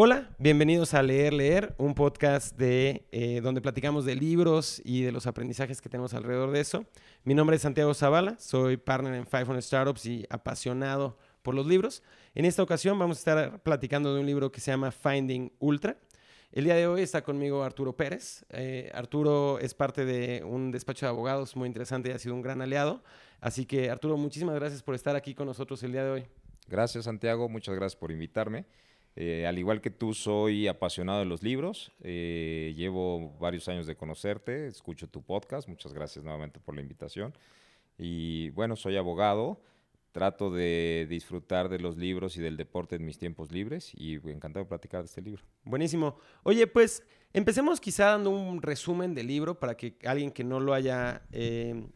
Hola, bienvenidos a Leer Leer, un podcast de, eh, donde platicamos de libros y de los aprendizajes que tenemos alrededor de eso. Mi nombre es Santiago Zavala, soy partner en 500 Startups y apasionado por los libros. En esta ocasión vamos a estar platicando de un libro que se llama Finding Ultra. El día de hoy está conmigo Arturo Pérez. Eh, Arturo es parte de un despacho de abogados muy interesante y ha sido un gran aliado. Así que Arturo, muchísimas gracias por estar aquí con nosotros el día de hoy. Gracias Santiago, muchas gracias por invitarme. Eh, al igual que tú, soy apasionado de los libros. Eh, llevo varios años de conocerte, escucho tu podcast. Muchas gracias nuevamente por la invitación. Y bueno, soy abogado. Trato de disfrutar de los libros y del deporte en mis tiempos libres y encantado de platicar de este libro. Buenísimo. Oye, pues empecemos quizá dando un resumen del libro para que alguien que no lo haya eh,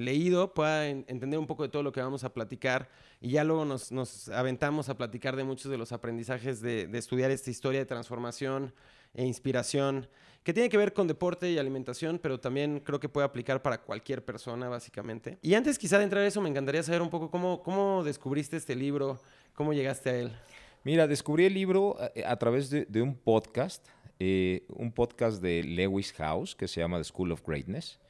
leído pueda entender un poco de todo lo que vamos a platicar y ya luego nos, aventamos a platicar de muchos de los aprendizajes de, estudiar esta historia de transformación e inspiración que tiene que ver con deporte y alimentación, pero también creo que puede aplicar para cualquier persona, básicamente. Y antes quizá de entrar a eso, me encantaría saber un poco cómo, descubriste este libro, cómo llegaste a él. Mira, descubrí el libro eh, a, través de, un podcast, eh, un podcast de Lewis House que se llama The School of Greatness.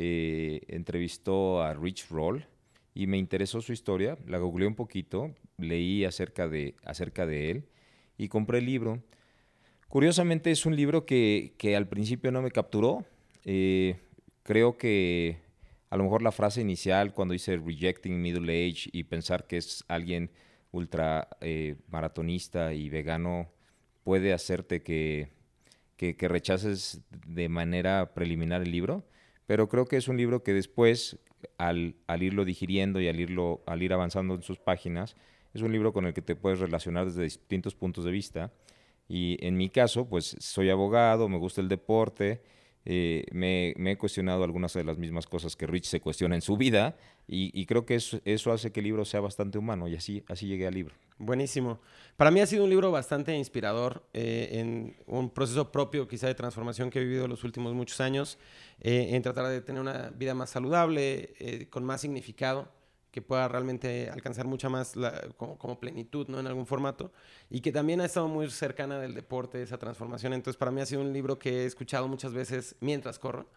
Eh, entrevistó a Rich Roll y me interesó su historia, la googleé un poquito, leí acerca de, acerca de él y compré el libro. Curiosamente es un libro que, al principio no me capturó. Eh, creo que a lo mejor la frase inicial cuando dice rejecting middle age y pensar que es alguien ultra eh, maratonista y vegano puede hacerte que, que, rechaces de manera preliminar el libro. Pero creo que es un libro que después, al, irlo digiriendo y al, irlo, al ir avanzando en sus páginas, es un libro con el que te puedes relacionar desde distintos puntos de vista. Y en mi caso, pues soy abogado, me gusta el deporte, eh, me, he cuestionado algunas de las mismas cosas que Rich se cuestiona en su vida y, creo que eso, eso, hace que el libro sea bastante humano y así, así llegué al libro. Buenísimo. Para mí ha sido un libro bastante inspirador eh, en un proceso propio quizá de transformación que he vivido los últimos muchos años, eh, en tratar de tener una vida más saludable, con más significado que pueda realmente alcanzar mucha más como, plenitud ¿no? en algún formato y que también ha estado muy cercana del deporte, esa transformación. Entonces, para mí ha sido un libro que he escuchado muchas veces mientras corro.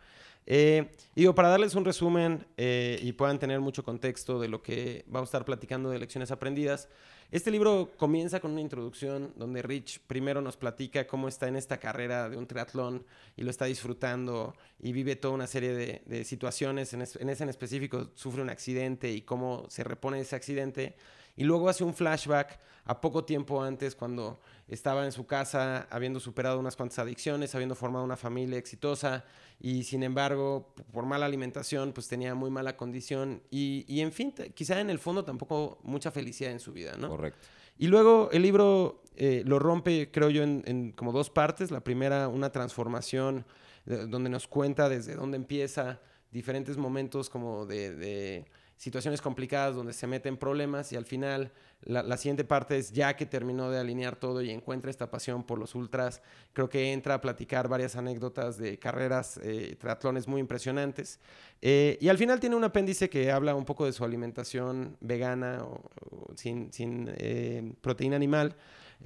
Eh, digo, para darles un resumen eh, y puedan tener mucho contexto de lo que vamos a estar platicando de lecciones aprendidas, este libro comienza con una introducción donde Rich primero nos platica cómo está en esta carrera de un triatlón y lo está disfrutando y vive toda una serie de, situaciones. En, ese en específico sufre un accidente y cómo se repone ese accidente. Y luego hace un flashback a poco tiempo antes cuando estaba en su casa habiendo superado unas cuantas adicciones, habiendo formado una familia exitosa y sin embargo por mala alimentación pues tenía muy mala condición y, y en fin, quizá en el fondo tampoco mucha felicidad en su vida, ¿no? Correcto. Y luego el libro eh, lo rompe, creo yo, en, como dos partes. La primera, una transformación eh, donde nos cuenta desde dónde empieza diferentes momentos como de situaciones complicadas donde se meten problemas y al final la, siguiente parte es ya que terminó de alinear todo y encuentra esta pasión por los ultras, creo que entra a platicar varias anécdotas de carreras, eh, triatlones muy impresionantes. Eh, y al final tiene un apéndice que habla un poco de su alimentación vegana o, sin, sin eh, proteína animal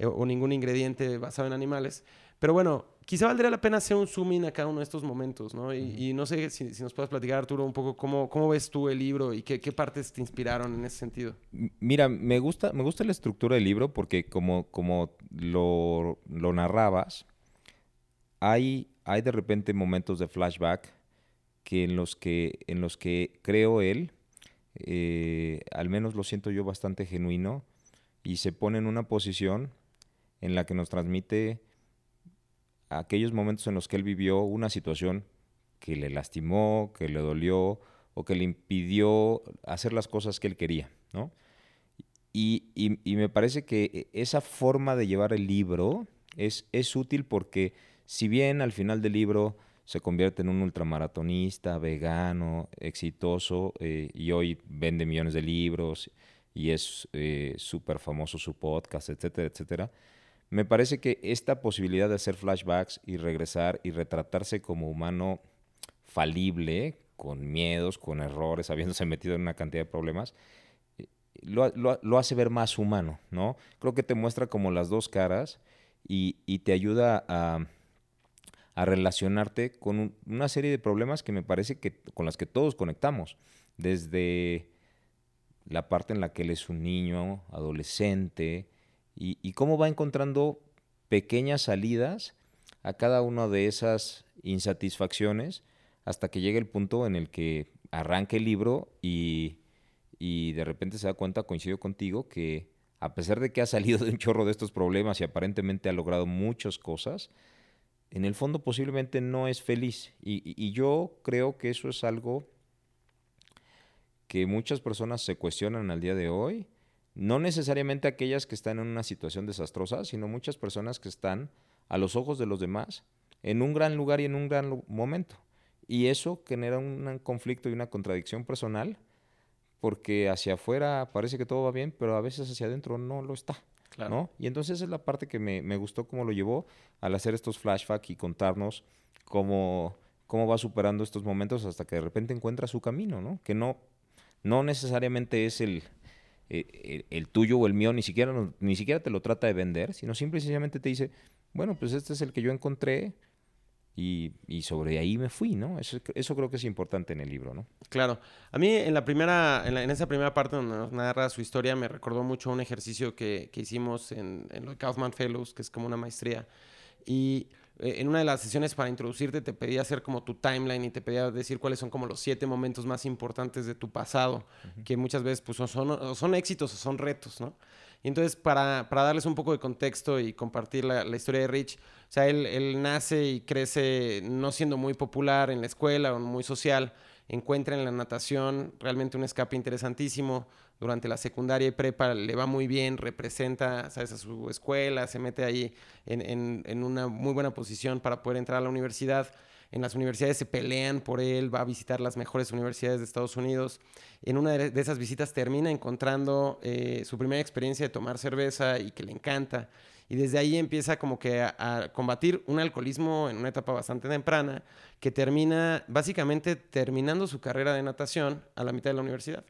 o ningún ingrediente basado en animales. Pero bueno, quizá valdría la pena hacer un zoom in a cada uno de estos momentos, ¿no? Y, no sé si, nos puedes platicar, Arturo, un poco cómo, cómo ves tú el libro y qué, partes te inspiraron en ese sentido. Mira, me gusta, me gusta la estructura del libro porque como, como lo, narrabas, hay, hay de repente momentos de flashback que en los que, en los que creo él, eh, al menos lo siento yo bastante genuino, y se pone en una posición en la que nos transmite aquellos momentos en los que él vivió una situación que le lastimó, que le dolió o que le impidió hacer las cosas que él quería, ¿no? Y, me parece que esa forma de llevar el libro es, es útil porque si bien al final del libro se convierte en un ultramaratonista, vegano, exitoso, eh, y hoy vende millones de libros y es eh, súper famoso su podcast, etcétera, etcétera, me parece que esta posibilidad de hacer flashbacks y regresar y retratarse como humano falible, con miedos, con errores, habiéndose metido en una cantidad de problemas, eh, lo, hace ver más humano, ¿no? Creo que te muestra como las dos caras y, te ayuda a, relacionarte con una serie de problemas que me parece que con las que todos conectamos, desde la parte en la que él es un niño, adolescente, y, cómo va encontrando pequeñas salidas a cada una de esas insatisfacciones hasta que llega el punto en el que arranca el libro y, y de repente se da cuenta, coincido contigo, que a pesar de que ha salido de un chorro de estos problemas y aparentemente ha logrado muchas cosas, en el fondo posiblemente no es feliz. Y, yo creo que eso es algo que muchas personas se cuestionan al día de hoy. No necesariamente aquellas que están en una situación desastrosa, sino muchas personas que están a los ojos de los demás en un gran lugar y en un gran momento. Y eso genera un conflicto y una contradicción personal porque hacia afuera parece que todo va bien, pero a veces hacia adentro no lo está. ¿no? Y entonces es la parte que me, me, gustó cómo lo llevó al hacer estos flashbacks y contarnos cómo, cómo va superando estos momentos hasta que de repente encuentra su camino, ¿no? Que no, no necesariamente es el, eh, el, tuyo o el mío, ni siquiera, ni siquiera te lo trata de vender, sino simple y sencillamente te dice, bueno, pues este es el que yo encontré, y, sobre ahí me fui, ¿no? Eso, eso, creo que es importante en el libro, ¿no? Claro. A mí en la primera, en, esa primera parte donde nos narra su historia, me recordó mucho un ejercicio que, que hicimos en, en los Kaufman Fellows, que es como una maestría. Y en una de las sesiones para introducirte te pedía hacer como tu timeline y te pedía decir cuáles son como los siete momentos más importantes de tu pasado, que muchas veces pues, son, son éxitos o son retos, ¿no? Y entonces, para, para, darles un poco de contexto y compartir la, la historia de Rich, o sea, él, él, nace y crece no siendo muy popular en la escuela o muy social, encuentra en la natación realmente un escape interesantísimo. Durante la secundaria y prepa le va muy bien, representa a su escuela, se mete ahí en, en, en una muy buena posición para poder entrar a la universidad en las universidades se pelean por él, va a visitar las mejores universidades de Estados Unidos. En una de esas visitas termina encontrando eh, su primera experiencia de tomar cerveza y que le encanta. Y desde ahí empieza como que a, combatir un alcoholismo en una etapa bastante temprana, que termina básicamente terminando su carrera de natación a la mitad de la universidad.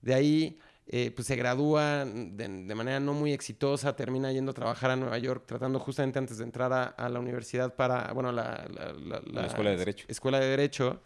De ahí eh, pues se gradúa de, manera no muy exitosa, termina yendo a trabajar a Nueva York, tratando justamente antes de entrar a, la universidad para, bueno, la, la, Escuela de Derecho. Escuela de Derecho.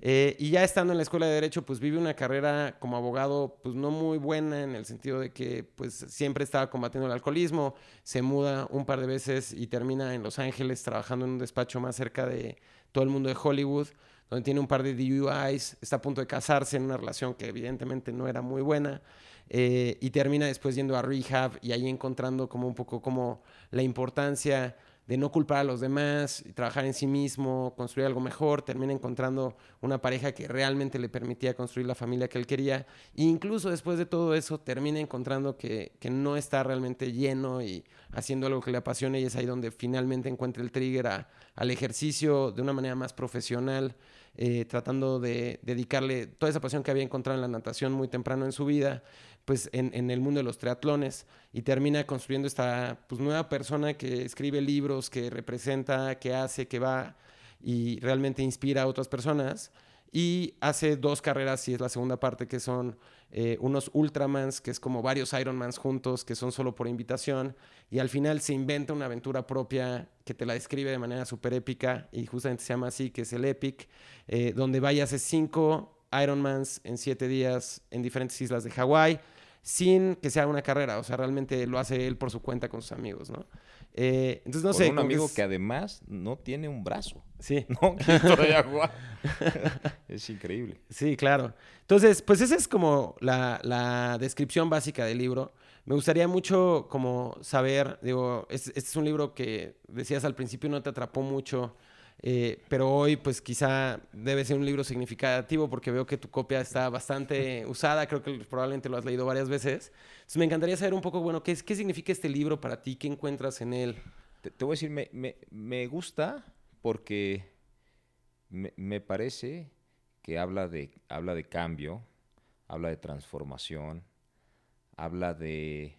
Eh, y ya estando en la Escuela de Derecho, pues vive una carrera como abogado, pues no muy buena en el sentido de que pues siempre estaba combatiendo el alcoholismo, se muda un par de veces y termina en Los Ángeles trabajando en un despacho más cerca de todo el mundo de Hollywood donde tiene un par de DUIs, está a punto de casarse en una relación que evidentemente no era muy buena, eh, y termina después yendo a rehab y ahí encontrando como un poco como la importancia de no culpar a los demás, trabajar en sí mismo, construir algo mejor, termina encontrando una pareja que realmente le permitía construir la familia que él quería, e incluso después de todo eso termina encontrando que, que, no está realmente lleno y haciendo algo que le apasiona y es ahí donde finalmente encuentra el trigger al ejercicio de una manera más profesional eh, tratando de dedicarle toda esa pasión que había encontrado en la natación muy temprano en su vida, pues en, el mundo de los triatlones y termina construyendo esta pues, nueva persona que escribe libros, que representa, que hace, que va y realmente inspira a otras personas. Y hace dos carreras, y es la segunda parte, que son eh, unos Ultramans, que es como varios Ironmans juntos, que son solo por invitación, y al final se inventa una aventura propia que te la describe de manera súper épica, y justamente se llama así, que es el Epic, eh, donde vaya hace cinco Ironmans en siete días en diferentes islas de Hawái, sin que sea una carrera, o sea, realmente lo hace él por su cuenta con sus amigos, ¿no? Eh, entonces, no sé. Un amigo que, además no tiene un brazo. Sí. ¿No? agua. es increíble. Sí, claro. Entonces, pues esa es como la, la, descripción básica del libro. Me gustaría mucho como saber, digo, este es un libro que decías al principio no te atrapó mucho eh, pero hoy, pues quizá debe ser un libro significativo porque veo que tu copia está bastante usada, creo que probablemente lo has leído varias veces. Entonces me encantaría saber un poco, bueno, ¿qué, qué significa este libro para ti? ¿Qué encuentras en él? Te, voy a decir, me, me, me gusta porque me, me, parece que habla de, habla de cambio, habla de transformación, habla de...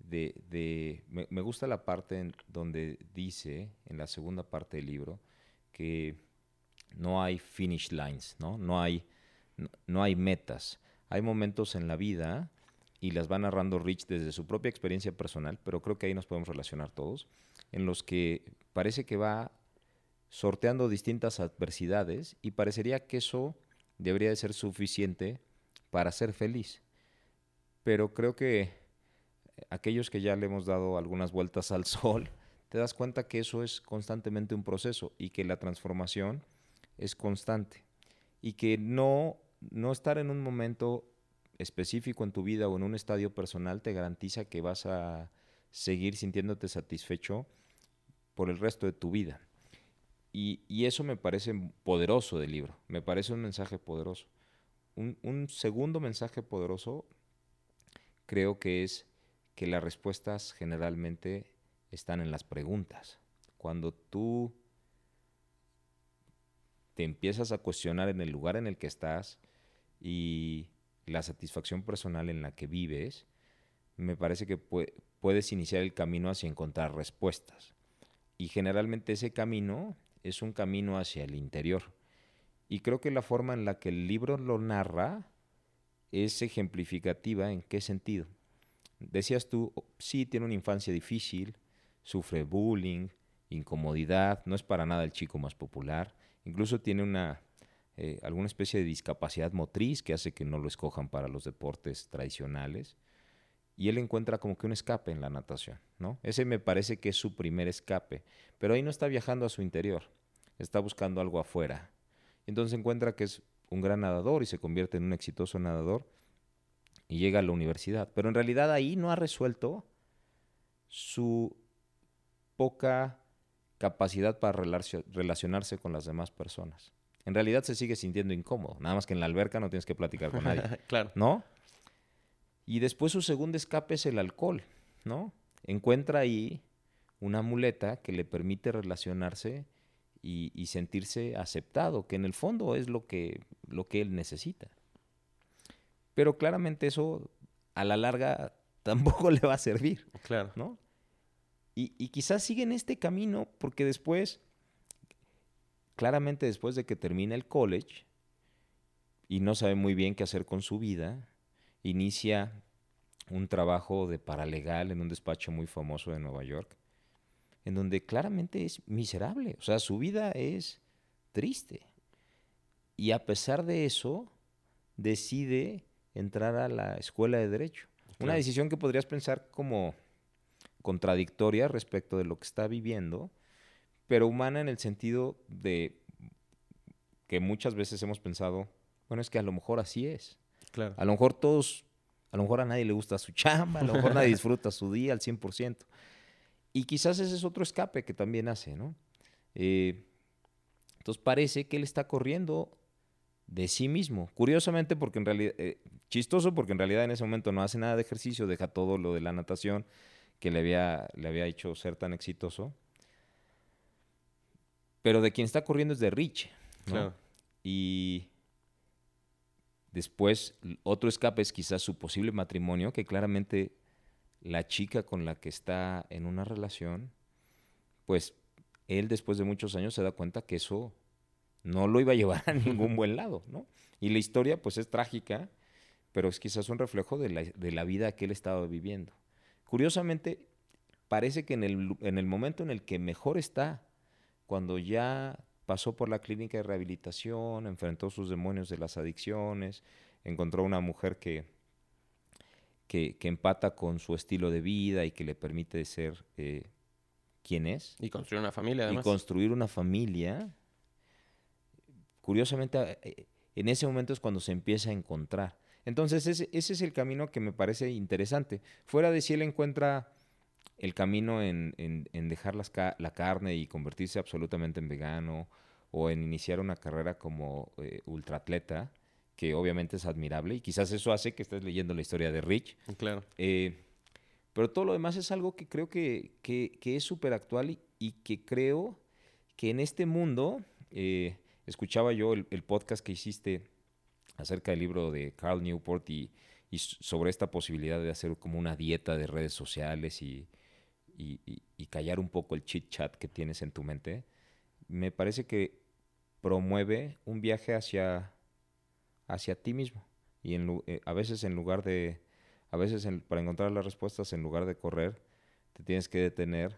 de, de me, me, gusta la parte en donde dice, en la segunda parte del libro, que no hay finish lines, ¿no? No hay, no, hay metas. Hay momentos en la vida, y las va narrando Rich desde su propia experiencia personal, pero creo que ahí nos podemos relacionar todos, en los que parece que va sorteando distintas adversidades y parecería que eso debería de ser suficiente para ser feliz. Pero creo que aquellos que ya le hemos dado algunas vueltas al sol, te das cuenta que eso es constantemente un proceso y que la transformación es constante y que no, no estar en un momento específico en tu vida o en un estadio personal te garantiza que vas a seguir sintiéndote satisfecho por el resto de tu vida. Y, eso me parece poderoso del libro, me parece un mensaje poderoso. Un, un segundo mensaje poderoso creo que es que las respuestas generalmente están en las preguntas. Cuando tú te empiezas a cuestionar en el lugar en el que estás y la satisfacción personal en la que vives, me parece que puedes iniciar el camino hacia encontrar respuestas. Y generalmente ese camino es un camino hacia el interior. Y creo que la forma en la que el libro lo narra es ejemplificativa en qué sentido. Decías tú, oh, sí, tiene una infancia difícil, sufre bullying, incomodidad, no es para nada el chico más popular, incluso tiene una eh, alguna especie de discapacidad motriz que hace que no lo escojan para los deportes tradicionales. Y él encuentra como que un escape en la natación, ¿no? Ese me parece que es su primer escape, pero ahí no está viajando a su interior, está buscando algo afuera. Entonces encuentra que es un gran nadador y se convierte en un exitoso nadador y llega a la universidad. Pero en realidad ahí no ha resuelto su poca capacidad para relacionarse con las demás personas en realidad se sigue sintiendo incómodo. Nada más que en la alberca no tienes que platicar con nadie. claro. ¿No? Y después su segundo escape es el alcohol, ¿no? Encuentra ahí una muleta que le permite relacionarse y, sentirse aceptado, que en el fondo es lo que, lo que él necesita. Pero claramente eso a la larga tampoco le va a servir. Claro. ¿no? Y, y quizás sigue en este camino porque después claramente después de que termina el college y no sabe muy bien qué hacer con su vida, inicia un trabajo de paralegal en un despacho muy famoso de Nueva York, en donde claramente es miserable, o sea, su vida es triste. Y a pesar de eso, decide entrar a la escuela de derecho. Una decisión que podrías pensar como contradictoria respecto de lo que está viviendo, pero humana en el sentido de que muchas veces hemos pensado, bueno, es que a lo mejor así es. Claro. A lo mejor todos, a lo mejor a nadie le gusta su chamba, a lo mejor nadie disfruta su día al 100%. Y quizás ese es otro escape que también hace, ¿no? Eh, entonces parece que él está corriendo de sí mismo. Curiosamente, porque en realidad, eh, chistoso porque en realidad en ese momento no hace nada de ejercicio, deja todo lo de la natación que le había, le había hecho ser tan exitoso pero de quien está corriendo es de Rich. Claro. Y después, otro escape es quizás su posible matrimonio, que claramente la chica con la que está en una relación, pues él después de muchos años se da cuenta que eso no lo iba a llevar a ningún buen lado, ¿no? Y la historia pues es trágica, pero es quizás un reflejo de la, de la vida que él estaba viviendo. Curiosamente, parece que en el, en el momento en el que mejor está cuando ya pasó por la clínica de rehabilitación, enfrentó sus demonios de las adicciones, encontró una mujer que, que, empata con su estilo de vida y que le permite ser eh, quien es. Y construir una familia, además. Y construir una familia. Curiosamente, eh, en ese momento es cuando se empieza a encontrar. Entonces, ese, ese es el camino que me parece interesante. Fuera de si él encuentra el camino en, dejar la carne y convertirse absolutamente en vegano o en iniciar una carrera como eh, ultraatleta, que obviamente es admirable y quizás eso hace que estés leyendo la historia de Rich. Claro. Eh, pero todo lo demás es algo que creo que, es súper actual y, que creo que en este mundo, eh, escuchaba yo el, podcast que hiciste acerca del libro de Carl Newport y, sobre esta posibilidad de hacer como una dieta de redes sociales y, y, callar un poco el chit chat que tienes en tu mente, me parece que promueve un viaje hacia, hacia ti mismo. Y eh, a veces en lugar de, a veces para encontrar las respuestas, en lugar de correr, te tienes que detener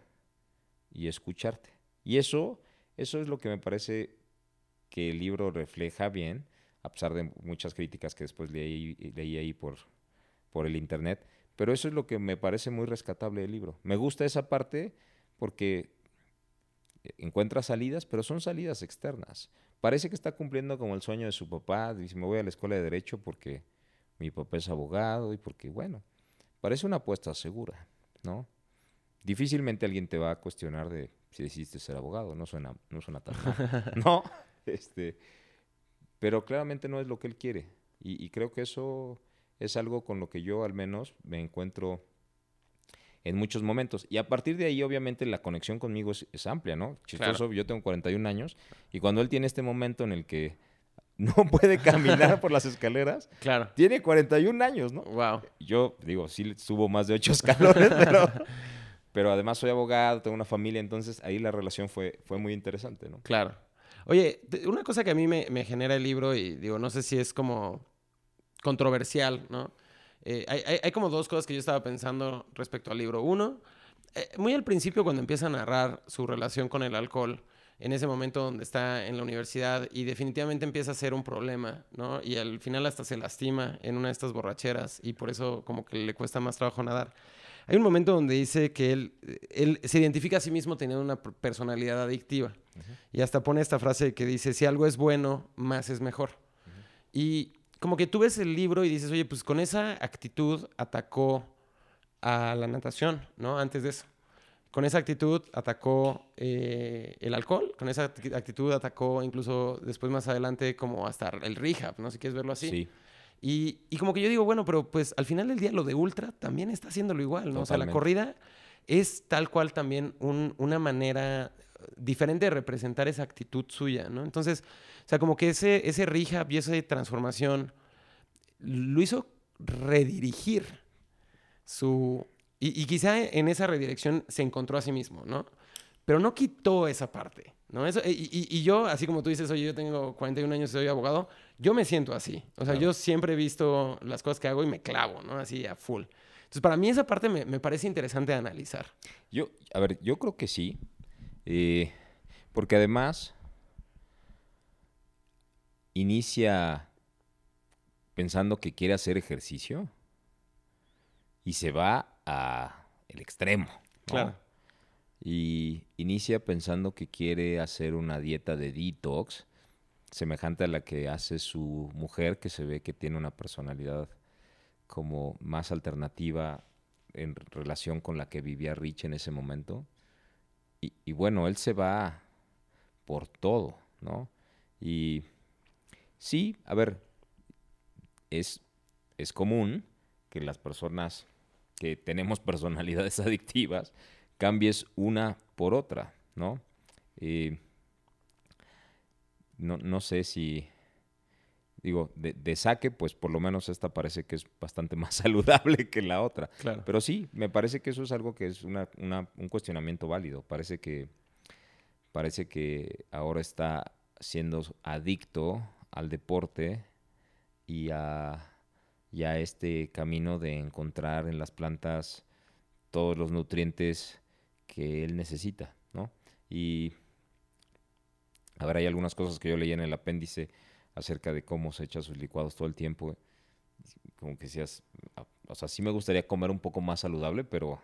y escucharte. Y eso, eso es lo que me parece que el libro refleja bien, a pesar de muchas críticas que después leí, ahí por, por el internet. Pero eso es lo que me parece muy rescatable del libro. Me gusta esa parte porque encuentra salidas, pero son salidas externas. Parece que está cumpliendo como el sueño de su papá. Dice, me voy a la escuela de Derecho porque mi papá es abogado y porque, bueno, parece una apuesta segura, ¿no? Difícilmente alguien te va a cuestionar de si decidiste ser abogado, no suena, no suena tan mal. no, este, pero claramente no es lo que él quiere. Y, creo que eso es algo con lo que yo al menos me encuentro en muchos momentos. Y a partir de ahí, obviamente, la conexión conmigo es, amplia, ¿no? Chistoso, yo tengo 41 años y cuando él tiene este momento en el que no puede caminar por las escaleras. Claro. Tiene 41 años, ¿no? Wow. Yo digo, sí subo más de 8 escalones, pero, pero además soy abogado, tengo una familia, entonces ahí la relación fue, fue muy interesante, ¿no? Claro. Oye, una cosa que a mí me, genera el libro, y digo, no sé si es como controversial, ¿no? Eh, hay, como dos cosas que yo estaba pensando respecto al libro. Uno, eh, muy al principio cuando empieza a narrar su relación con el alcohol, en ese momento donde está en la universidad y definitivamente empieza a ser un problema, ¿no? Y al final hasta se lastima en una de estas borracheras y por eso como que le cuesta más trabajo nadar. Hay un momento donde dice que él, él se identifica a sí mismo teniendo una personalidad adictiva y hasta pone esta frase que dice, si algo es bueno, más es mejor. Y como que tú ves el libro y dices, oye, pues con esa actitud atacó a la natación, ¿no? Antes de eso con esa actitud atacó eh, el alcohol, con esa actitud atacó incluso después más adelante como hasta el rehab, ¿no? Si quieres verlo así. Sí. Y, y, como que yo digo, bueno, pero pues al final del día lo de ultra también está haciéndolo igual, ¿no? O sea, la corrida es tal cual también una manera diferente de representar esa actitud suya, ¿no? Entonces, o sea, como que ese, ese rehab y esa transformación lo hizo redirigir su, y, quizá en esa redirección se encontró a sí mismo, ¿no? Pero no quitó esa parte, ¿no? Eso, y, yo, así como tú dices, oye, yo tengo 41 años y soy abogado, yo me siento así. O sea, yo siempre he visto las cosas que hago y me clavo, ¿no? Así a full. Entonces, para mí esa parte me, me parece interesante de analizar. Yo, a ver, yo creo que sí. Eh, porque además inicia pensando que quiere hacer ejercicio y se va el extremo. Claro. Y inicia pensando que quiere hacer una dieta de detox, semejante a la que hace su mujer, que se ve que tiene una personalidad como más alternativa en relación con la que vivía Rich en ese momento. Y, bueno, él se va por todo, ¿no? Y sí, a ver, es, es común que las personas que tenemos personalidades adictivas, cambies una por otra, ¿no? Eh, no, no, sé si, digo, de, saque, pues por lo menos esta parece que es bastante más saludable que la otra. Claro. Pero sí, me parece que eso es algo que es una, un cuestionamiento válido. Parece que, parece que ahora está siendo adicto al deporte y a ya este camino de encontrar en las plantas todos los nutrientes que él necesita, ¿no? Y a ver, hay algunas cosas que yo leí en el apéndice acerca de cómo se echa sus licuados todo el tiempo. Como que seas, o sea, sí me gustaría comer un poco más saludable, pero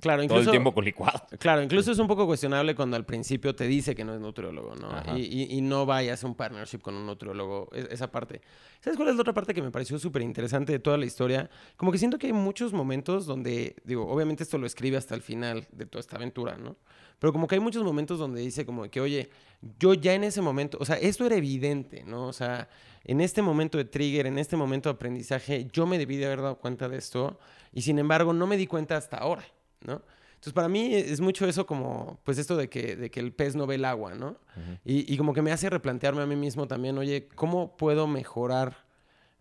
Claro, incluso, todo el tiempo con licuado. Claro, incluso es un poco cuestionable cuando al principio te dice que no es nutriólogo, ¿no? Y, no vayas a un partnership con un nutriólogo, esa parte. ¿Sabes cuál es la otra parte que me pareció súper interesante de toda la historia? Como que siento que hay muchos momentos donde, digo, obviamente esto lo escribe hasta el final de toda esta aventura, ¿no? Pero como que hay muchos momentos donde dice como que, oye, yo ya en ese momento, o sea, esto era evidente, ¿no? O sea, en este momento de trigger, en este momento de aprendizaje, yo me debí de haber dado cuenta de esto y sin embargo no me di cuenta hasta ahora. ¿No? Entonces, para mí es mucho eso como, pues esto de que, de que el pez no ve el agua, ¿no? y, y, como que me hace replantearme a mí mismo también, oye, ¿cómo puedo mejorar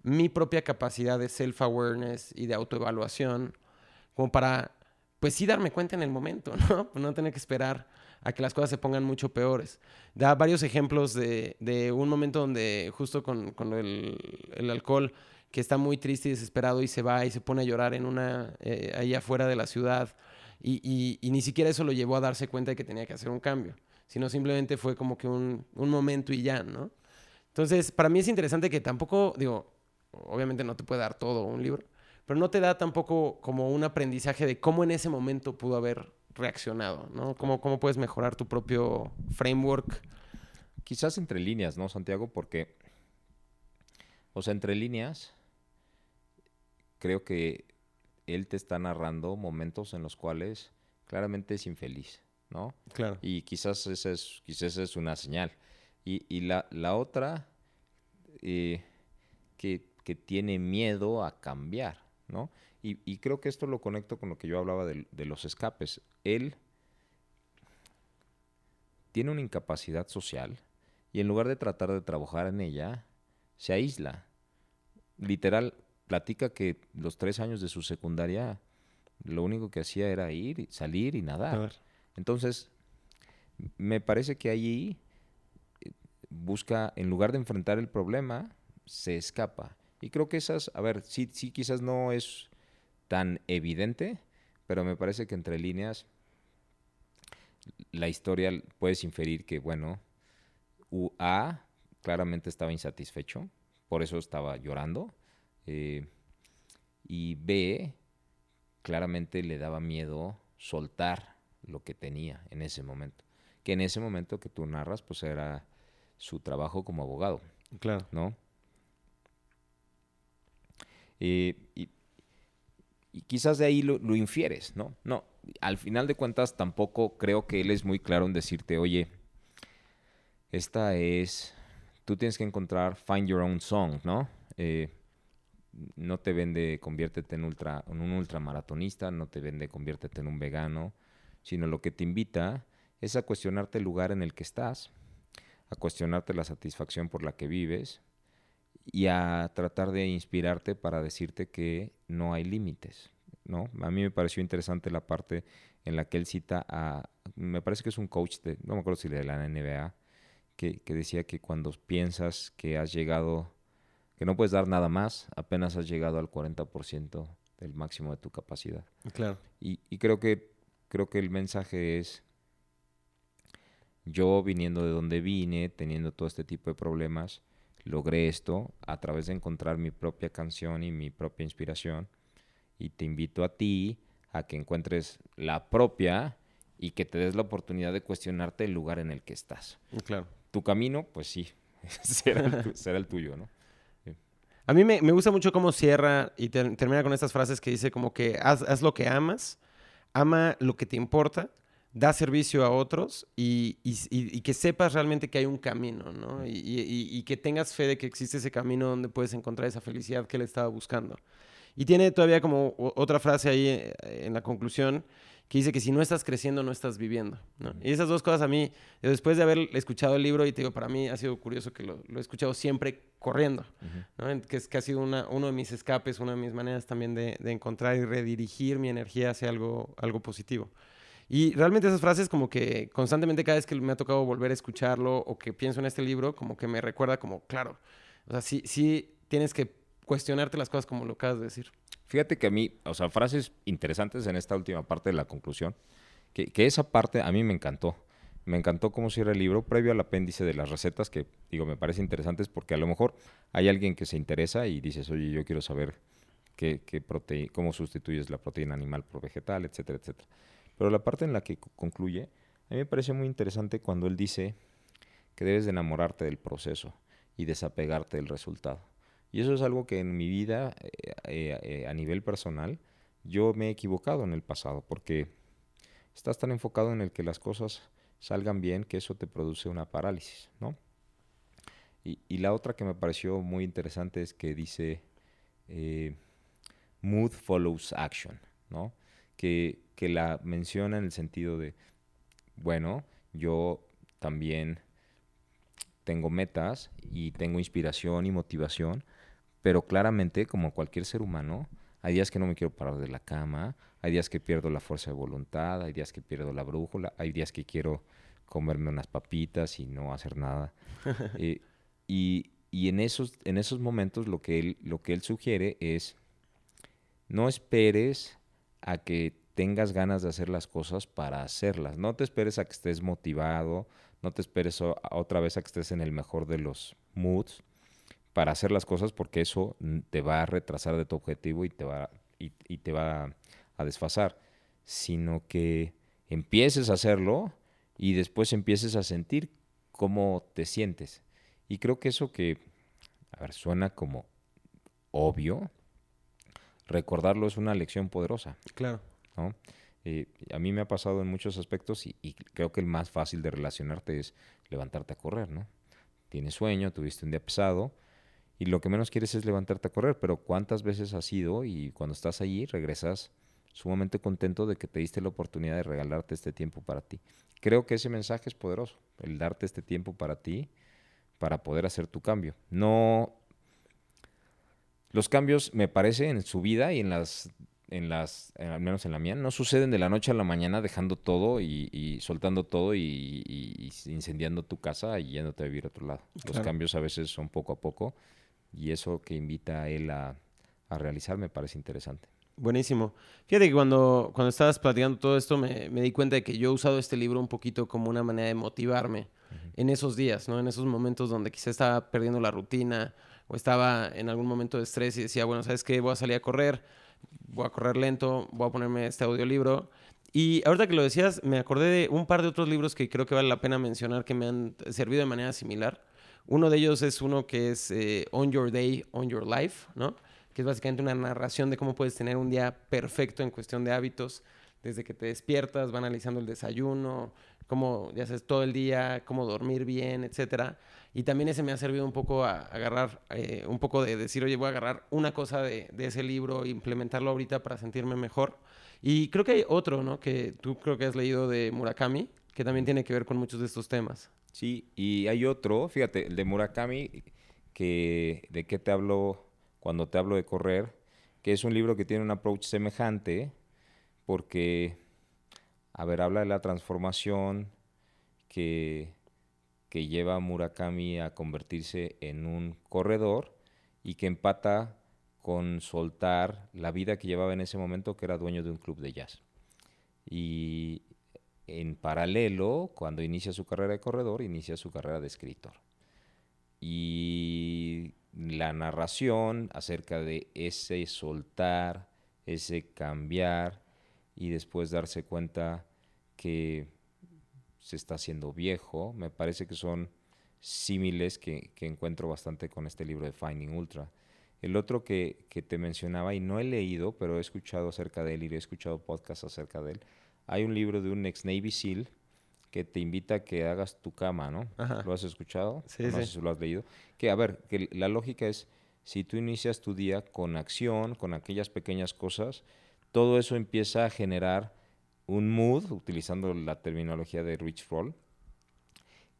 mi propia capacidad de self-awareness y de autoevaluación como para, pues sí darme cuenta en el momento, ¿no? no tener que esperar a que las cosas se pongan mucho peores. Da varios ejemplos de, de un momento donde justo con, con el, el alcohol que está muy triste y desesperado y se va y se pone a llorar en una, eh, ahí afuera de la ciudad Y, y, ni siquiera eso lo llevó a darse cuenta de que tenía que hacer un cambio, sino simplemente fue como que un, un momento y ya, ¿no? Entonces, para mí es interesante que tampoco, digo, obviamente no te puede dar todo un libro, pero no te da tampoco como un aprendizaje de cómo en ese momento pudo haber reaccionado, ¿no? Cómo, cómo puedes mejorar tu propio framework. Quizás entre líneas, ¿no, Santiago? Porque, o sea, entre líneas, creo que él te está narrando momentos en los cuales claramente es infeliz, ¿no? Claro. Y quizás esa es, quizás es una señal. Y, y la, la, otra, eh, que, que, tiene miedo a cambiar, ¿no? Y, y, creo que esto lo conecto con lo que yo hablaba de, de los escapes. Él tiene una incapacidad social y en lugar de tratar de trabajar en ella, se aísla. Literal, platica que los tres años de su secundaria lo único que hacía era ir, salir y nadar. Entonces, me parece que allí eh, busca, en lugar de enfrentar el problema, se escapa. Y creo que esas, a ver, sí, sí quizás no es tan evidente, pero me parece que entre líneas la historia puedes inferir que, bueno, A claramente estaba insatisfecho, por eso estaba llorando. Eh, y B, claramente le daba miedo soltar lo que tenía en ese momento. Que en ese momento que tú narras, pues era su trabajo como abogado. Claro. ¿No? Eh, y, quizás de ahí lo, lo, infieres, ¿no? No, al final de cuentas tampoco creo que él es muy claro en decirte, oye, esta es, tú tienes que encontrar Find Your Own Song, ¿no? Eh, no te vende conviértete en, ultra, en un ultramaratonista, no te vende conviértete en un vegano, sino lo que te invita es a cuestionarte el lugar en el que estás, a cuestionarte la satisfacción por la que vives y a tratar de inspirarte para decirte que no hay límites. ¿no? A mí me pareció interesante la parte en la que él cita a, me parece que es un coach, de, no me acuerdo si de la NBA, que, que decía que cuando piensas que has llegado que no puedes dar nada más, apenas has llegado al 40% del máximo de tu capacidad. Claro. Y, y, creo, que, creo que el mensaje es, yo viniendo de donde vine, teniendo todo este tipo de problemas, logré esto a través de encontrar mi propia canción y mi propia inspiración. Y te invito a ti a que encuentres la propia y que te des la oportunidad de cuestionarte el lugar en el que estás. Claro. Tu camino, pues sí, será el, será el tuyo, ¿no? A mí me, me, gusta mucho cómo cierra y te, termina con estas frases que dice como que haz, haz, lo que amas, ama lo que te importa, da servicio a otros y, y, y que sepas realmente que hay un camino, ¿no? Y, que tengas fe de que existe ese camino donde puedes encontrar esa felicidad que él estaba buscando. Y tiene todavía como otra frase ahí eh, en la conclusión que dice que si no estás creciendo, no estás viviendo. ¿no? Y esas dos cosas a mí, después de haber escuchado el libro, y te digo, para mí ha sido curioso que lo, lo he escuchado siempre corriendo, ¿no? que, es, que ha sido una, uno de mis escapes, una de mis maneras también de, de, encontrar y redirigir mi energía hacia algo, algo positivo. Y realmente esas frases como que constantemente cada vez que me ha tocado volver a escucharlo o que pienso en este libro, como que me recuerda como, claro, o sea, sí, sí tienes que cuestionarte las cosas como lo acabas de decir. Fíjate que a mí, o sea, frases interesantes en esta última parte de la conclusión, que, esa parte a mí me encantó. Me encantó cómo cierra el libro, previo al apéndice de las recetas, que digo, me parece interesantes porque a lo mejor hay alguien que se interesa y dices, oye, yo quiero saber qué, qué prote cómo sustituyes la proteína animal por vegetal, etcétera, etcétera. Pero la parte en la que concluye, a mí me parece muy interesante cuando él dice que debes de enamorarte del proceso y desapegarte del resultado. Y eso es algo que en mi vida, eh, eh, eh, a nivel personal, yo me he equivocado en el pasado, porque estás tan enfocado en el que las cosas salgan bien que eso te produce una parálisis, ¿no? Y, y la otra que me pareció muy interesante es que dice, mood follows action, ¿no? Que, que la menciona en el sentido de, bueno, yo también tengo metas y tengo inspiración y motivación, pero claramente, como cualquier ser humano, hay días que no me quiero parar de la cama, hay días que pierdo la fuerza de voluntad, hay días que pierdo la brújula, hay días que quiero comerme unas papitas y no hacer nada. eh, y, y en, esos, en esos momentos lo que, él, lo que él sugiere es, no esperes a que tengas ganas de hacer las cosas para hacerlas. No te esperes a que estés motivado, no te esperes otra vez a que estés en el mejor de los moods para hacer las cosas porque eso te va a retrasar de tu objetivo y te va, y, te va a desfasar, sino que empieces a hacerlo y después empieces a sentir cómo te sientes. Y creo que eso que, a ver, suena como obvio, recordarlo es una lección poderosa. Claro. ¿no? Eh, a mí me ha pasado en muchos aspectos y, y, creo que el más fácil de relacionarte es levantarte a correr, ¿no? Tienes sueño, tuviste un día pesado y lo que menos quieres es levantarte a correr, pero ¿cuántas veces has ido y cuando estás allí regresas sumamente contento de que te diste la oportunidad de regalarte este tiempo para ti? Creo que ese mensaje es poderoso, el darte este tiempo para ti, para poder hacer tu cambio. No. Los cambios, me parece, en su vida y en las en las, al menos en la mía, no suceden de la noche a la mañana dejando todo y, soltando todo y, incendiando tu casa y yéndote a vivir a otro lado. Los cambios a veces son poco a poco y eso que invita a él a, realizar me parece interesante. Buenísimo. Fíjate que cuando, cuando estabas platicando todo esto me, di cuenta de que yo he usado este libro un poquito como una manera de motivarme en esos días, ¿no? En esos momentos donde quizá estaba perdiendo la rutina o estaba en algún momento de estrés y decía, bueno, ¿sabes qué? Voy a salir a correr, voy a correr lento, voy a ponerme este audiolibro. Y ahorita que lo decías, me acordé de un par de otros libros que creo que vale la pena mencionar que me han servido de manera similar. Uno de ellos es uno que es eh, On Your Day, On Your Life, ¿no? Que es básicamente una narración de cómo puedes tener un día perfecto en cuestión de hábitos. Desde que te despiertas, va analizando el desayuno, cómo ya haces todo el día, cómo dormir bien, etcétera. Y también ese me ha servido un poco a agarrar, eh, un poco de decir, oye, voy a agarrar una cosa de, ese libro e implementarlo ahorita para sentirme mejor. Y creo que hay otro, ¿no? Que tú creo que has leído de Murakami, que también tiene que ver con muchos de estos temas. Sí, y hay otro, fíjate, el de Murakami, que de qué te hablo cuando te hablo de correr, que es un libro que tiene un approach semejante, porque, a ver, habla de la transformación que, que lleva a Murakami a convertirse en un corredor y que empata con soltar la vida que llevaba en ese momento, que era dueño de un club de jazz. Y en paralelo, cuando inicia su carrera de corredor, inicia su carrera de escritor. Y la narración acerca de ese soltar, ese cambiar y después darse cuenta que se está haciendo viejo, me parece que son símiles que, encuentro bastante con este libro de Finding Ultra. El otro que, que, te mencionaba y no he leído, pero he escuchado acerca de él y he escuchado podcasts acerca de él, hay un libro de un ex Navy SEAL que te invita a que hagas tu cama, ¿no? ¿Lo has escuchado? Sí, no sé si lo has leído. Que, a ver, que la lógica es, si tú inicias tu día con acción, con aquellas pequeñas cosas, todo eso empieza a generar un mood, utilizando la terminología de Rich Roll,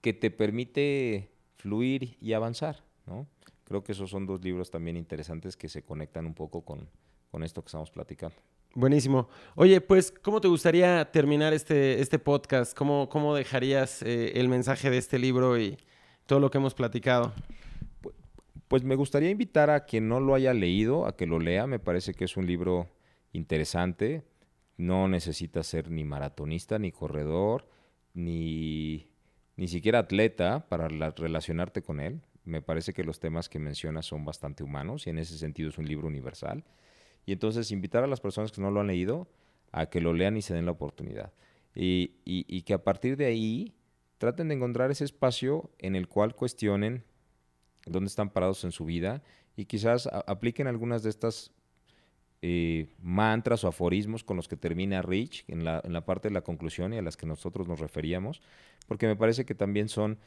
que te permite fluir y avanzar, ¿no? Creo que esos son dos libros también interesantes que se conectan un poco con, con esto que estamos platicando. Buenísimo. Oye, pues, ¿cómo te gustaría terminar este, este podcast? ¿Cómo, cómo dejarías eh, el mensaje de este libro y todo lo que hemos platicado? Pues me gustaría invitar a quien no lo haya leído a que lo lea. Me parece que es un libro interesante. No necesitas ser ni maratonista, ni corredor, ni, ni siquiera atleta para relacionarte con él. Me parece que los temas que menciona son bastante humanos y en ese sentido es un libro universal. Y entonces invitar a las personas que no lo han leído a que lo lean y se den la oportunidad. Y, y, que a partir de ahí traten de encontrar ese espacio en el cual cuestionen dónde están parados en su vida y quizás apliquen algunas de estas eh, mantras o aforismos con los que termina Rich en la, en la parte de la conclusión y a las que nosotros nos referíamos, porque me parece que también son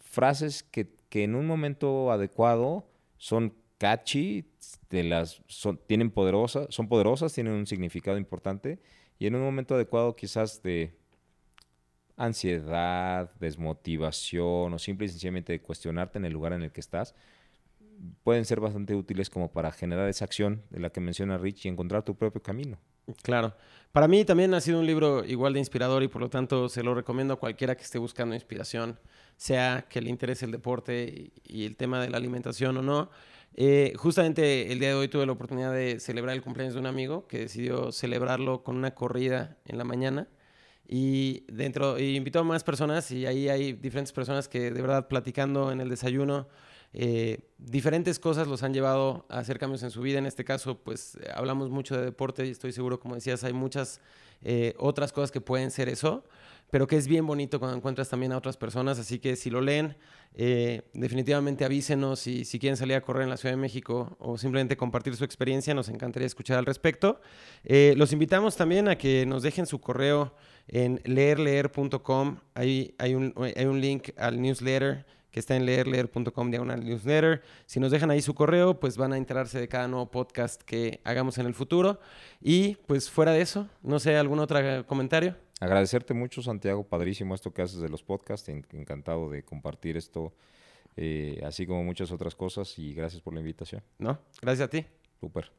frases que, que en un momento adecuado son catchy, de las, son, tienen poderosas, son poderosas, tienen un significado importante y en un momento adecuado quizás de ansiedad, desmotivación o simple y sencillamente de cuestionarte en el lugar en el que estás, pueden ser bastante útiles como para generar esa acción de la que menciona Rich y encontrar tu propio camino. Claro. Para mí también ha sido un libro igual de inspirador y por lo tanto se lo recomiendo a cualquiera que esté buscando inspiración, sea que le interese el deporte y el tema de la alimentación o no Eh, justamente el día de hoy tuve la oportunidad de celebrar el cumpleaños de un amigo que decidió celebrarlo con una corrida en la mañana. Y dentro, y invitó a más personas y ahí hay diferentes personas que de verdad platicando en el desayuno, eh, diferentes cosas los han llevado a hacer cambios en su vida. En este caso, pues hablamos mucho de deporte y estoy seguro, como decías, hay muchas eh, otras cosas que pueden ser eso pero que es bien bonito cuando encuentras también a otras personas. Así que si lo leen, eh, definitivamente avísenos y si quieren salir a correr en la Ciudad de México o simplemente compartir su experiencia, nos encantaría escuchar al respecto. Eh, los invitamos también a que nos dejen su correo en leerleer.com. Ahí hay un, hay un link al newsletter que está en leerleer.com diagonal newsletter. Si nos dejan ahí su correo, pues van a enterarse de cada nuevo podcast que hagamos en el futuro. Y pues fuera de eso, no sé, ¿algún otro comentario? Agradecerte mucho, Santiago, padrísimo esto que haces de los podcasts, encantado de compartir esto, eh, así como muchas otras cosas, y gracias por la invitación. No, gracias a ti. Súper.